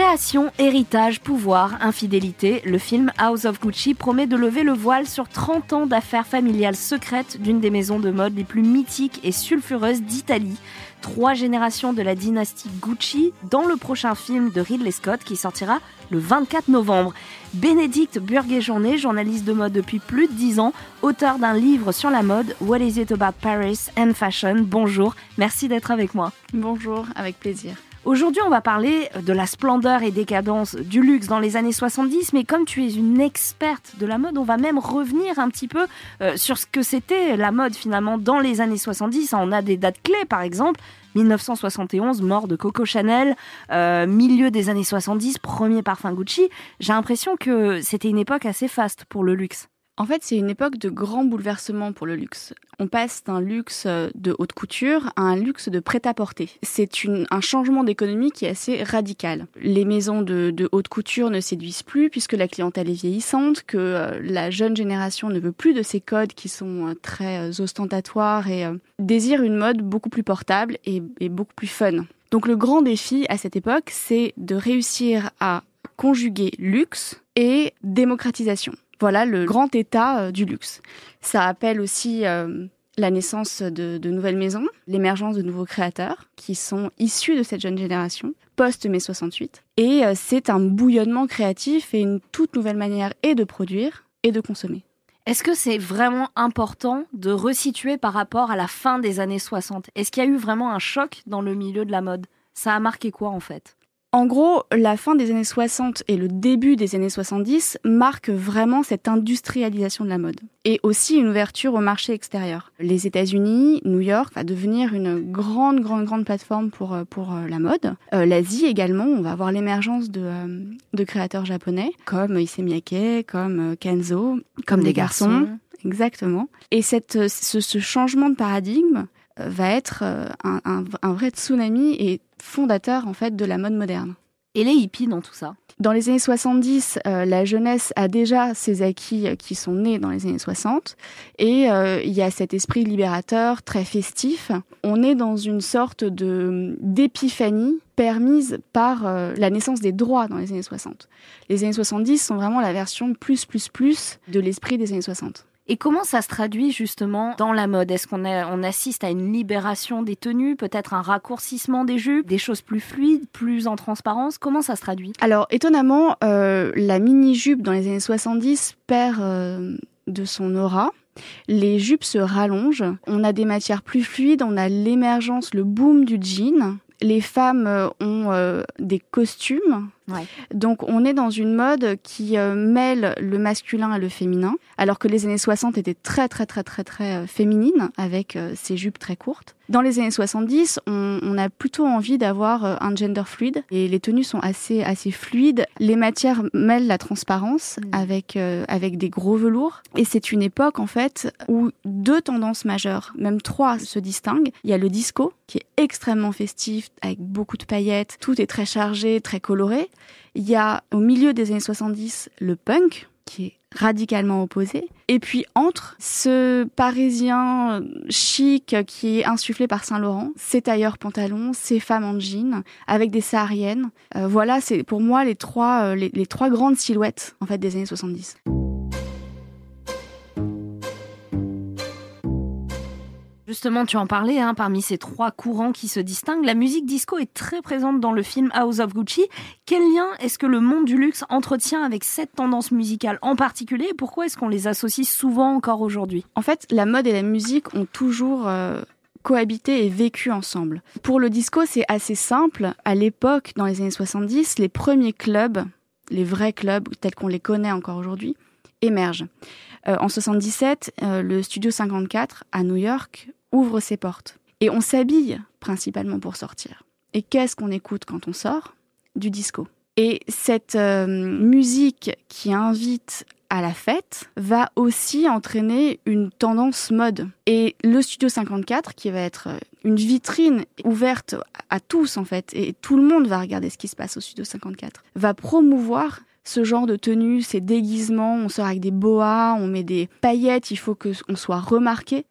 Création, héritage, pouvoir, infidélité, le film House of Gucci promet de lever le voile sur 30 ans d'affaires familiales secrètes d'une des maisons de mode les plus mythiques et sulfureuses d'Italie. Trois générations de la dynastie Gucci dans le prochain film de Ridley Scott qui sortira le 24 novembre. Bénédicte Burguet-Journet, journaliste de mode depuis plus de 10 ans, auteur d'un livre sur la mode, What is it about Paris and Fashion? Bonjour, merci d'être avec moi. Bonjour, avec plaisir. Aujourd'hui, on va parler de la splendeur et décadence du luxe dans les années 70, mais comme tu es une experte de la mode, on va même revenir un petit peu euh, sur ce que c'était la mode finalement dans les années 70. On a des dates clés, par exemple, 1971, mort de Coco Chanel, euh, milieu des années 70, premier parfum Gucci. J'ai l'impression que c'était une époque assez faste pour le luxe. En fait, c'est une époque de grands bouleversements pour le luxe. On passe d'un luxe de haute couture à un luxe de prêt-à-porter. C'est un changement d'économie qui est assez radical. Les maisons de, haute couture ne séduisent plus puisque la clientèle est vieillissante, que euh, la jeune génération ne veut plus de ces codes qui sont euh, très euh, ostentatoires et désire une mode beaucoup plus portable et beaucoup plus fun. Donc le grand défi à cette époque, c'est de réussir à conjuguer luxe et démocratisation. Voilà le grand état euh, du luxe. Ça appelle aussi euh, la naissance de, nouvelles maisons, l'émergence de nouveaux créateurs qui sont issus de cette jeune génération, post-mai 68. Et euh, c'est un bouillonnement créatif et une toute nouvelle manière et de produire et de consommer. Est-ce que c'est vraiment important de resituer par rapport à la fin des années 60 Est-ce qu'il y a eu vraiment un choc dans le milieu de la mode? Ça a marqué quoi en fait? En gros, la fin des années 60 et le début des années 70 marquent vraiment cette industrialisation de la mode et aussi une ouverture au marché extérieur. Les États-Unis, New York va devenir une grande, grande, grande plateforme pour, euh, pour euh, la mode. Euh, L'Asie également, on va avoir l'émergence de, de créateurs japonais comme Issey Miyake, comme Kenzo, comme, des, garçons. Exactement. Et cette, ce, ce changement de paradigme va être un, un, un vrai tsunami et fondateur en fait de la mode moderne. Et les hippies dans tout ça Dans les années 70, euh, la jeunesse a déjà ses acquis euh, qui sont nés dans les années 60 et euh, il y a cet esprit libérateur très festif. On est dans une sorte de d'épiphanie permise par la naissance des droits dans les années 60. Les années 70 sont vraiment la version plus plus plus de l'esprit des années 60. Et comment ça se traduit justement dans la mode? Est-ce qu'on on assiste à une libération des tenues, peut-être un raccourcissement des jupes, des choses plus fluides, plus en transparence? Comment ça se traduit? Alors étonnamment, euh, la mini-jupe dans les années 70 perd euh, de son aura. Les jupes se rallongent, on a des matières plus fluides, on a l'émergence, le boom du jean. Les femmes euh, ont des costumes donc on est dans une mode qui euh, mêle le masculin et le féminin, alors que les années 60 étaient très très très très très euh, féminines avec euh, ces jupes très courtes. Dans les années 70, on, a plutôt envie d'avoir un gender fluide et les tenues sont assez assez fluides. Les matières mêlent la transparence mm. avec avec des gros velours et c'est une époque en fait où deux tendances majeures, même trois, se distinguent. Il y a le disco qui est extrêmement festif avec beaucoup de paillettes, tout est très chargé, très coloré. Il y a au milieu des années 70 le punk, qui est radicalement opposé. Et puis entre ce parisien chic qui est insufflé par Saint-Laurent, ses tailleurs pantalons, ses femmes en jean, avec des sahariennes. Euh, voilà, c'est pour moi les trois, euh, les, trois grandes silhouettes en fait des années 70. Justement, tu en parlais, hein, parmi ces trois courants qui se distinguent, la musique disco est très présente dans le film House of Gucci. Quel lien est-ce que le monde du luxe entretient avec cette tendance musicale en particulier et pourquoi est-ce qu'on les associe souvent encore aujourd'hui? En fait, la mode et la musique ont toujours... Euh, cohabité et vécu ensemble. Pour le disco, c'est assez simple. À l'époque, dans les années 70, les premiers clubs, les vrais clubs tels qu'on les connaît encore aujourd'hui, émergent. Euh, en 77, euh, le Studio 54 à New York ouvre ses portes. Et on s'habille principalement pour sortir. Et qu'est-ce qu'on écoute quand on sort? Du disco. Et cette euh, musique qui invite à la fête va aussi entraîner une tendance mode. Et le Studio 54, qui va être euh, une vitrine ouverte à tous en fait, et tout le monde va regarder ce qui se passe au Studio 54, va promouvoir ce genre de tenue, ces déguisements, on sort avec des boas, on met des paillettes, il faut qu'on soit remarqué.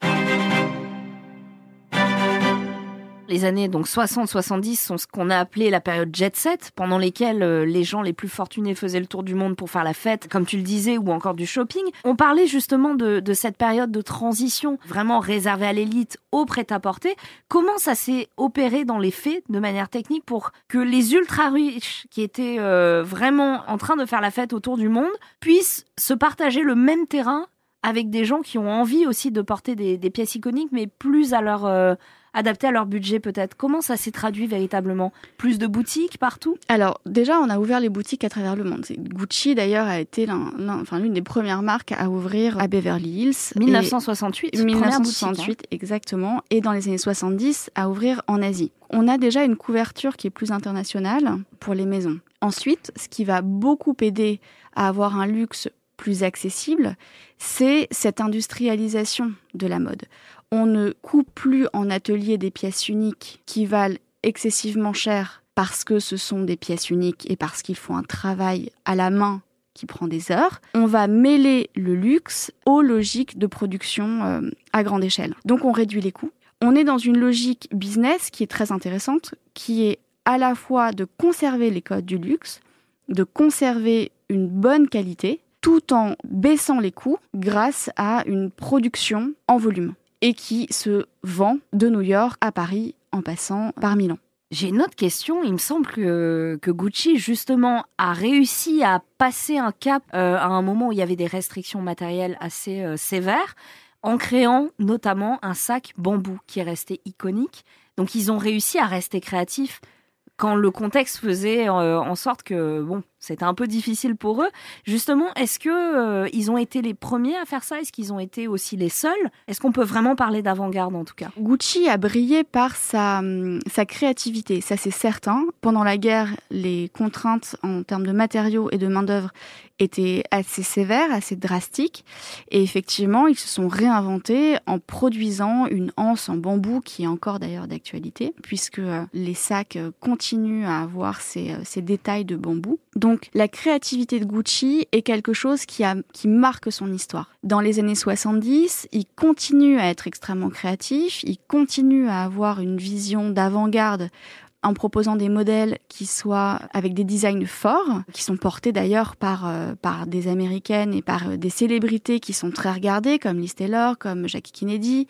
Les années donc 60-70 sont ce qu'on a appelé la période jet set, pendant lesquelles euh, les gens les plus fortunés faisaient le tour du monde pour faire la fête, comme tu le disais, ou encore du shopping. On parlait justement de, cette période de transition vraiment réservée à l'élite, au prêt-à-porter. Comment ça s'est opéré dans les faits, de manière technique, pour que les ultra riches, qui étaient euh, vraiment en train de faire la fête autour du monde, puissent se partager le même terrain avec des gens qui ont envie aussi de porter des, des pièces iconiques, mais plus à leur euh, adapté à leur budget peut-être. Comment ça s'est traduit véritablement? Plus de boutiques partout? Alors déjà, on a ouvert les boutiques à travers le monde. Gucci d'ailleurs a été l'une des premières marques à ouvrir à Beverly Hills. 1968. 1968 exactement. Et dans les années 70 à ouvrir en Asie. On a déjà une couverture qui est plus internationale pour les maisons. Ensuite, ce qui va beaucoup aider à avoir un luxe plus accessible, c'est cette industrialisation de la mode on ne coupe plus en atelier des pièces uniques qui valent excessivement cher parce que ce sont des pièces uniques et parce qu'il faut un travail à la main qui prend des heures. On va mêler le luxe aux logiques de production euh, à grande échelle. Donc on réduit les coûts. On est dans une logique business qui est très intéressante, qui est à la fois de conserver les codes du luxe, de conserver une bonne qualité, tout en baissant les coûts grâce à une production en volume et qui se vend de New York à Paris en passant par Milan. J'ai une autre question. Il me semble que, que, Gucci, justement, a réussi à passer un cap euh, à un moment où il y avait des restrictions matérielles assez euh, sévères, en créant notamment un sac bambou qui est resté iconique. Donc, ils ont réussi à rester créatifs quand le contexte faisait euh, en sorte que, bon, c'était un peu difficile pour eux. Justement, est-ce que euh, ils ont été les premiers à faire ça? Est-ce qu'ils ont été aussi les seuls? Est-ce qu'on peut vraiment parler d'avant-garde en tout cas? Gucci a brillé par sa, hum, sa créativité, ça c'est certain. Pendant la guerre, les contraintes en termes de matériaux et de main-d'œuvre étaient assez sévères, assez drastiques. Et effectivement, ils se sont réinventés en produisant une anse en bambou qui est encore d'ailleurs d'actualité, puisque euh, les sacs euh, continuent à avoir ces détails de bambou. Donc la créativité de Gucci est quelque chose qui, a, qui marque son histoire. Dans les années 70, il continue à être extrêmement créatif, il continue à avoir une vision d'avant-garde en proposant des modèles qui soient avec des designs forts, qui sont portés d'ailleurs par, euh, par des américaines et par euh, des célébrités qui sont très regardées, comme Liz Taylor, comme Jackie Kennedy,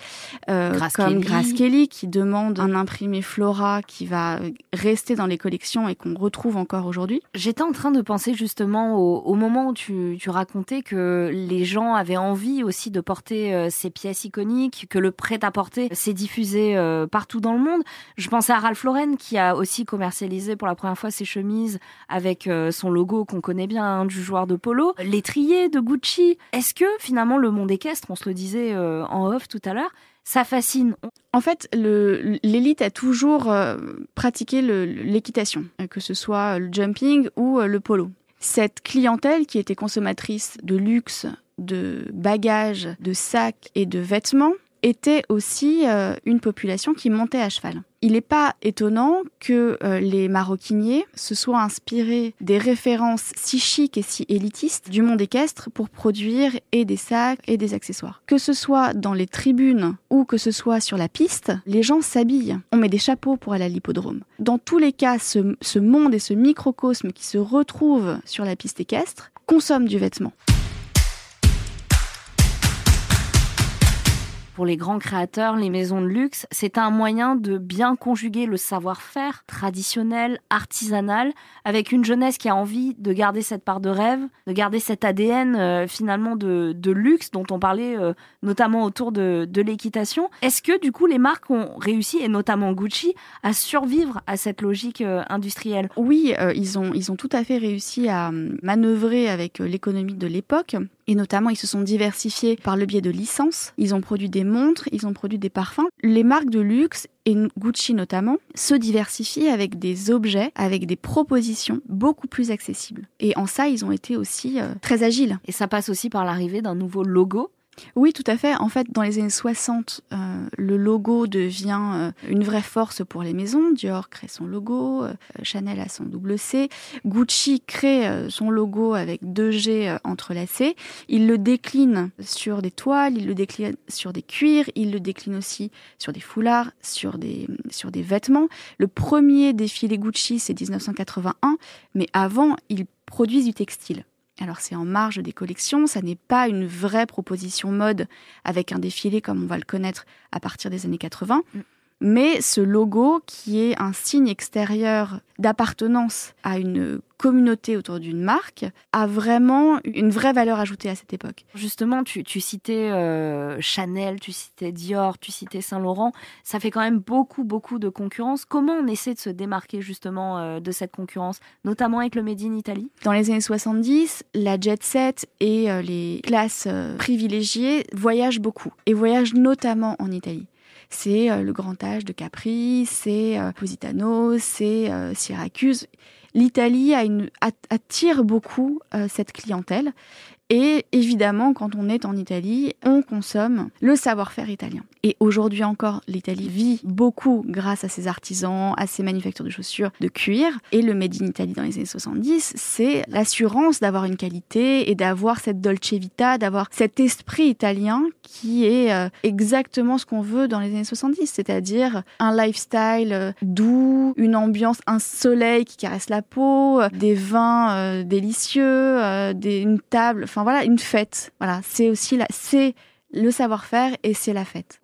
euh, comme Kelly. Grace Kelly, qui demande un imprimé Flora qui va rester dans les collections et qu'on retrouve encore aujourd'hui. J'étais en train de penser justement au, moment où tu, tu, racontais que les gens avaient envie aussi de porter ces pièces iconiques, que le prêt-à-porter s'est diffusé partout dans le monde. Je pensais à Ralph Lauren qui a aussi commercialisé pour la première fois ses chemises avec euh, son logo qu'on connaît bien hein, du joueur de polo. L'étrier de Gucci. Est-ce que finalement le monde équestre, on se le disait euh, en off tout à l'heure, ça fascine? En fait, l'élite a toujours euh, pratiqué l'équitation, que ce soit le jumping ou le polo. Cette clientèle qui était consommatrice de luxe, de bagages, de sacs et de vêtements était aussi une population qui montait à cheval. Il n'est pas étonnant que euh, les maroquiniers se soient inspirés des références si chic et si élitistes du monde équestre pour produire et des sacs et des accessoires. Que ce soit dans les tribunes ou que ce soit sur la piste, les gens s'habillent. On met des chapeaux pour aller à l'hippodrome. Dans tous les cas, ce, ce monde et ce microcosme qui se retrouve sur la piste équestre consomme du vêtement. Pour les grands créateurs, les maisons de luxe, c'est un moyen de bien conjuguer le savoir-faire traditionnel, artisanal, avec une jeunesse qui a envie de garder cette part de rêve, de garder cet ADN euh, finalement de, luxe dont on parlait euh, notamment autour de, l'équitation. Est-ce que du coup les marques ont réussi, et notamment Gucci, à survivre à cette logique euh, industrielle? Oui, ils, ont, ils ont tout à fait réussi à manœuvrer avec l'économie de l'époque. Et notamment, ils se sont diversifiés par le biais de licences. Ils ont produit des montres, ils ont produit des parfums. Les marques de luxe, et Gucci notamment, se diversifient avec des objets, avec des propositions beaucoup plus accessibles. Et en ça, ils ont été aussi euh, très agiles. Et ça passe aussi par l'arrivée d'un nouveau logo Oui, tout à fait. En fait, dans les années 60, euh, le logo devient euh, une vraie force pour les maisons. Dior crée son logo, euh, Chanel a son double C, Gucci crée son logo avec deux G entrelacés. Il le décline sur des toiles, il le décline sur des cuirs, il le décline aussi sur des foulards, sur des, sur des vêtements. Le premier défilé Gucci, c'est 1981, mais avant, ils produisent du textile. Alors c'est en marge des collections, ça n'est pas une vraie proposition mode avec un défilé comme on va le connaître à partir des années 80. Mais ce logo, qui est un signe extérieur d'appartenance à une communauté autour d'une marque, a vraiment une vraie valeur ajoutée à cette époque. Justement, tu, citais euh, Chanel, tu citais Dior, tu citais Saint-Laurent. Ça fait quand même beaucoup, beaucoup de concurrence. Comment on essaie de se démarquer justement euh, de cette concurrence, notamment avec le Made in Italy? Dans les années 70, la jet set et euh, les classes privilégiées voyagent beaucoup et voyagent notamment en Italie c'est euh, le Grand Âge de Capri, c'est euh, Positano, c'est euh, Syracuse. L'Italie attire beaucoup cette clientèle et évidemment, quand on est en Italie, on consomme le savoir-faire italien. Et aujourd'hui encore, l'Italie vit beaucoup grâce à ses artisans, à ses manufactures de chaussures de cuir. Et le Made in Italy dans les années 70, c'est l'assurance d'avoir une qualité et d'avoir cette dolce vita, d'avoir cet esprit italien qui est euh, exactement ce qu'on veut dans les années 70, c'est-à-dire un lifestyle euh, doux, une ambiance, un soleil qui caresse la peau, euh, des vins délicieux, une table, voilà, une fête. Voilà, c'est aussi la, c'est le savoir-faire et c'est la fête.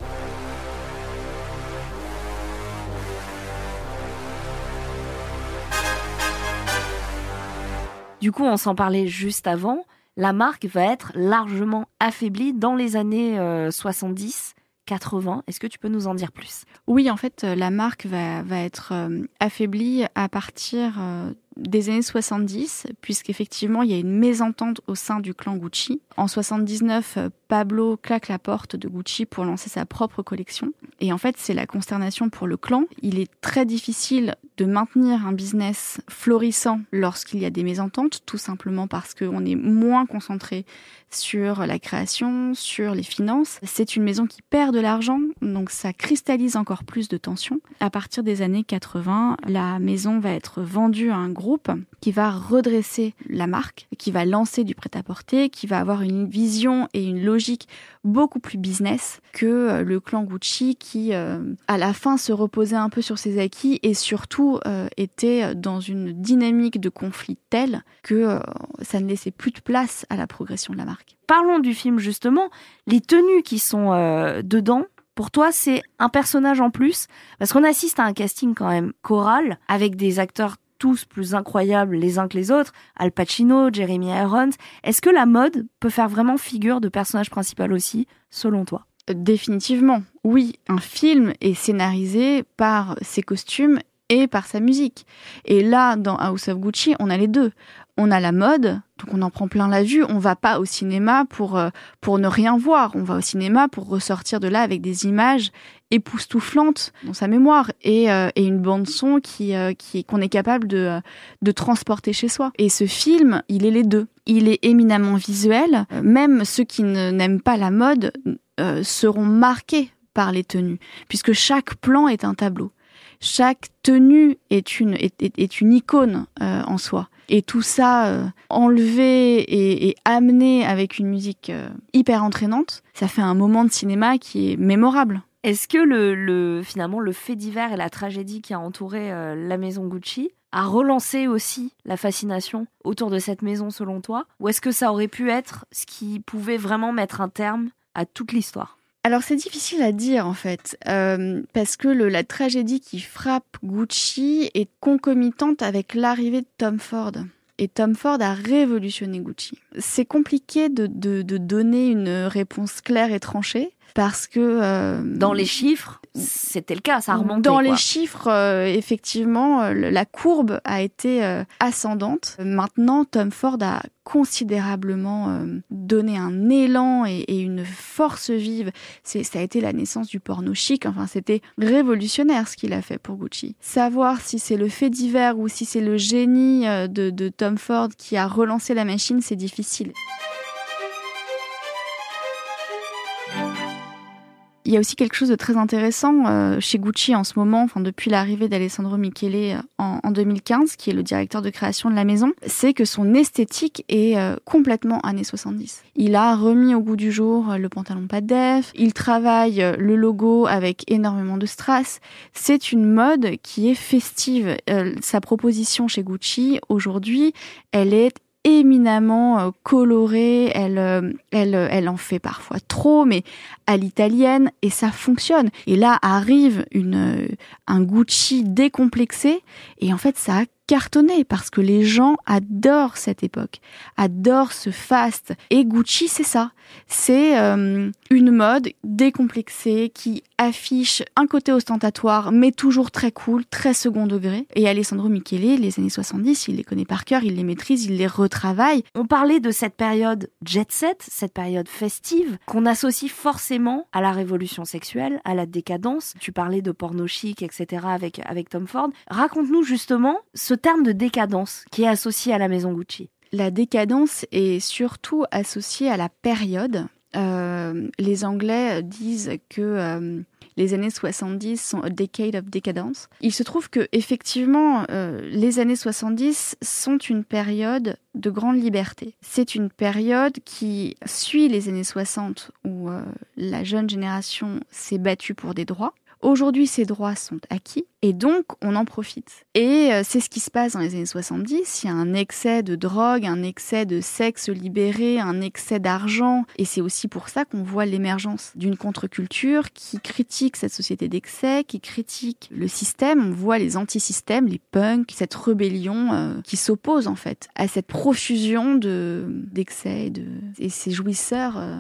Du coup, on s'en parlait juste avant. La marque va être largement affaiblie dans les années 70. Euh, 80. Est-ce que tu peux nous en dire plus? Oui, en fait, la marque va, être euh, affaiblie à partir euh, des années 70, puisqu'effectivement, il y a une mésentente au sein du clan Gucci. En 79, Pablo claque la porte de Gucci pour lancer sa propre collection. Et en fait, c'est la consternation pour le clan. Il est très difficile de maintenir un business florissant lorsqu'il y a des mésententes, tout simplement parce qu'on est moins concentré sur la création, sur les finances. C'est une maison qui perd de l'argent, donc ça cristallise encore plus de tensions. À partir des années 80, la maison va être vendue à un groupe qui va redresser la marque, qui va lancer du prêt-à-porter, qui va avoir une vision et une logique beaucoup plus business que le clan Gucci qui, euh, à la fin, se reposait un peu sur ses acquis et surtout euh, était dans une dynamique de conflit telle que ça ne laissait plus de place à la progression de la marque. Parlons du film justement. Les tenues qui sont dedans, pour toi, c'est un personnage en plus? Parce qu'on assiste à un casting quand même choral avec des acteurs tous plus incroyables les uns que les autres, Al Pacino, Jeremy Irons. Est-ce que la mode peut faire vraiment figure de personnage principal aussi, selon toi? Définitivement, oui. Un film est scénarisé par ses costumes et par sa musique. Et là, dans House of Gucci, on a les deux on a la mode, donc on en prend plein la vue. On va pas au cinéma pour euh, pour ne rien voir. On va au cinéma pour ressortir de là avec des images époustouflantes dans sa mémoire et, euh, et une bande son qui euh, qui qu'on est capable de de transporter chez soi. Et ce film, il est les deux. Il est éminemment visuel. Même ceux qui n'aiment pas la mode seront marqués par les tenues, puisque chaque plan est un tableau. Chaque tenue est une est, une icône en soi. Et tout ça euh, enlevé et, amené avec une musique euh, hyper entraînante, ça fait un moment de cinéma qui est mémorable. Est-ce que le, finalement le fait divers et la tragédie qui a entouré euh, la maison Gucci a relancé aussi la fascination autour de cette maison selon toi? Ou est-ce que ça aurait pu être ce qui pouvait vraiment mettre un terme à toute l'histoire? Alors c'est difficile à dire en fait, euh, parce que la tragédie qui frappe Gucci est concomitante avec l'arrivée de Tom Ford. Et Tom Ford a révolutionné Gucci. C'est compliqué de, donner une réponse claire et tranchée, parce que... Euh, dans les chiffres, c'était le cas, ça a remonté. Dans les chiffres, euh, effectivement, la courbe a été ascendante. Maintenant, Tom Ford a considérablement euh, donné un élan et, une force vive. C'est, ça a été la naissance du porno chic. Enfin, c'était révolutionnaire ce qu'il a fait pour Gucci. Savoir si c'est le fait divers ou si c'est le génie euh, de, de Tom Ford qui a relancé la machine, c'est difficile. Il y a aussi quelque chose de très intéressant euh, chez Gucci en ce moment, enfin depuis l'arrivée d'Alessandro Michele en, en, 2015, qui est le directeur de création de la maison, c'est que son esthétique est euh, complètement années 70. Il a remis au goût du jour le pantalon pas def, il travaille le logo avec énormément de strass. C'est une mode qui est festive. sa proposition chez Gucci aujourd'hui, elle est éminemment euh, colorée, elle, euh, elle, elle en fait parfois trop, mais à l'italienne, et ça fonctionne. Et là arrive une, euh, un Gucci décomplexé, et en fait ça a cartonné parce que les gens adorent cette époque, adorent ce fast. Et Gucci, c'est ça. C'est euh, une mode décomplexée qui affiche un côté ostentatoire, mais toujours très cool, très second degré. Et Alessandro Michele, les années 70, il les connaît par cœur, il les maîtrise, il les retravaille. On parlait de cette période jet set, cette période festive, qu'on associe forcément à la révolution sexuelle, à la décadence. Tu parlais de porno chic, etc. avec, avec Tom Ford. Raconte-nous justement ce terme de décadence qui est associé à la maison Gucci La décadence est surtout associée à la période. Euh, les Anglais disent que euh, les années 70 sont a decade of decadence. Il se trouve que effectivement, euh, les années 70 sont une période de grande liberté. C'est une période qui suit les années 60 où la jeune génération s'est battue pour des droits. Aujourd'hui, ces droits sont acquis et donc on en profite. Et euh, c'est ce qui se passe dans les années 70. Il y a un excès de drogue, un excès de sexe libéré, un excès d'argent. Et c'est aussi pour ça qu'on voit l'émergence d'une contre-culture qui critique cette société d'excès, qui critique le système. On voit les anti-systèmes, les punks, cette rébellion euh, qui s'oppose en fait à cette profusion de d'excès de... et ces jouisseurs. Euh.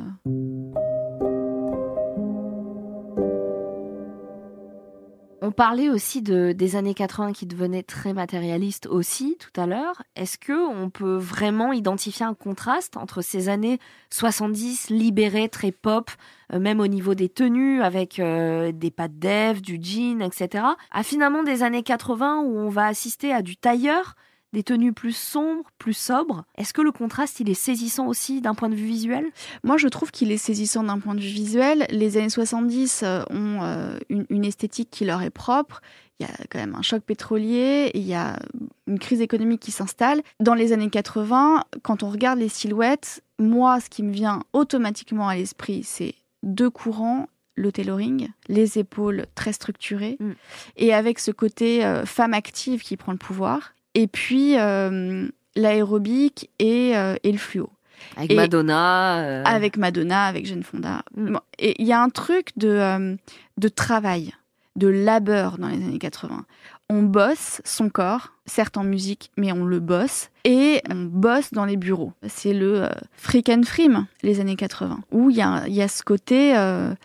On parlait aussi de, des années 80 qui devenaient très matérialistes aussi tout à l'heure. Est-ce que on peut vraiment identifier un contraste entre ces années 70 libérées, très pop, euh, même au niveau des tenues, avec euh, des pattes dev, du jean, etc., à finalement des années 80 où on va assister à du tailleur des tenues plus sombres, plus sobres. Est-ce que le contraste, il est saisissant aussi d'un point de vue visuel? Moi, je trouve qu'il est saisissant d'un point de vue visuel. Les années 70 euh, ont euh, une, esthétique qui leur est propre. Il y a quand même un choc pétrolier, il y a une crise économique qui s'installe. Dans les années 80, quand on regarde les silhouettes, moi, ce qui me vient automatiquement à l'esprit, c'est deux courants le tailoring, les épaules très structurées, mm. et avec ce côté euh, femme active qui prend le pouvoir. Et puis euh, l'aérobic et, euh, et, le fluo. Avec Madonna. Euh. Avec Madonna, avec Jane Fonda. Mm. et il y a un truc de, de travail, de labeur dans les années 80. On bosse son corps, certes en musique, mais on le bosse. Et on bosse dans les bureaux. C'est le freak and frime, les années 80, où il y a, y a, ce côté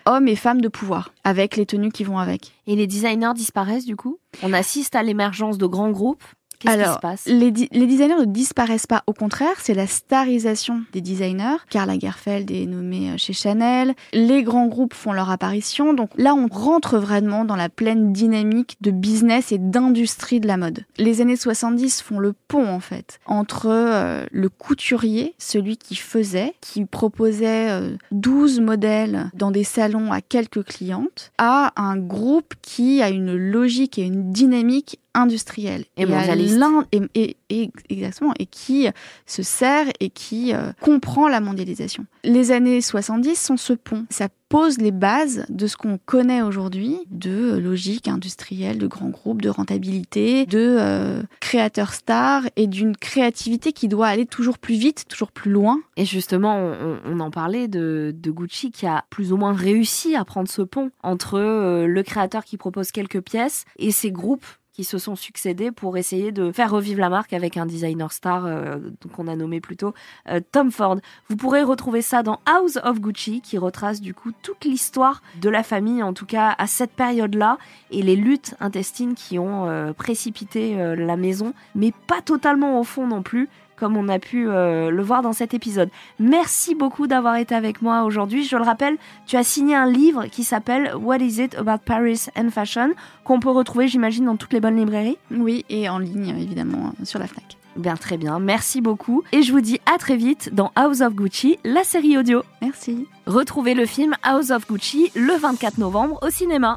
homme et femme de pouvoir, avec les tenues qui vont avec. Et les designers disparaissent du coup? On assiste à l'émergence de grands groupes? Alors, les, les, designers ne disparaissent pas. Au contraire, c'est la starisation des designers. Karl Lagerfeld est nommé euh, chez Chanel. Les grands groupes font leur apparition. Donc là, on rentre vraiment dans la pleine dynamique de business et d'industrie de la mode. Les années 70 font le pont, en fait, entre euh, le couturier, celui qui faisait, qui proposait 12 euh, modèles dans des salons à quelques clientes, à un groupe qui a une logique et une dynamique industrielle et, mondialiste. Et, et, exactement et qui se sert et qui euh, comprend la mondialisation. Les années 70 sont ce pont. Ça pose les bases de ce qu'on connaît aujourd'hui de logique industrielle, de grands groupes, de rentabilité, de euh, créateurs stars et d'une créativité qui doit aller toujours plus vite, toujours plus loin. Et justement, on, en parlait de, de, Gucci qui a plus ou moins réussi à prendre ce pont entre euh, le créateur qui propose quelques pièces et ces groupes se sont succédés pour essayer de faire revivre la marque avec un designer star euh, qu'on a nommé plutôt euh, Tom Ford. Vous pourrez retrouver ça dans House of Gucci qui retrace du coup toute l'histoire de la famille en tout cas à cette période-là et les luttes intestines qui ont euh, précipité la maison mais pas totalement au fond non plus comme on a pu euh, le voir dans cet épisode. Merci beaucoup d'avoir été avec moi aujourd'hui. Je le rappelle, tu as signé un livre qui s'appelle What is it about Paris and Fashion qu'on peut retrouver, j'imagine, dans toutes les bonnes librairies. Oui, et en ligne, évidemment, sur la FNAC. Bien très bien, merci beaucoup. Et je vous dis à très vite dans House of Gucci, la série audio. Merci. Retrouvez le film House of Gucci le 24 novembre au cinéma.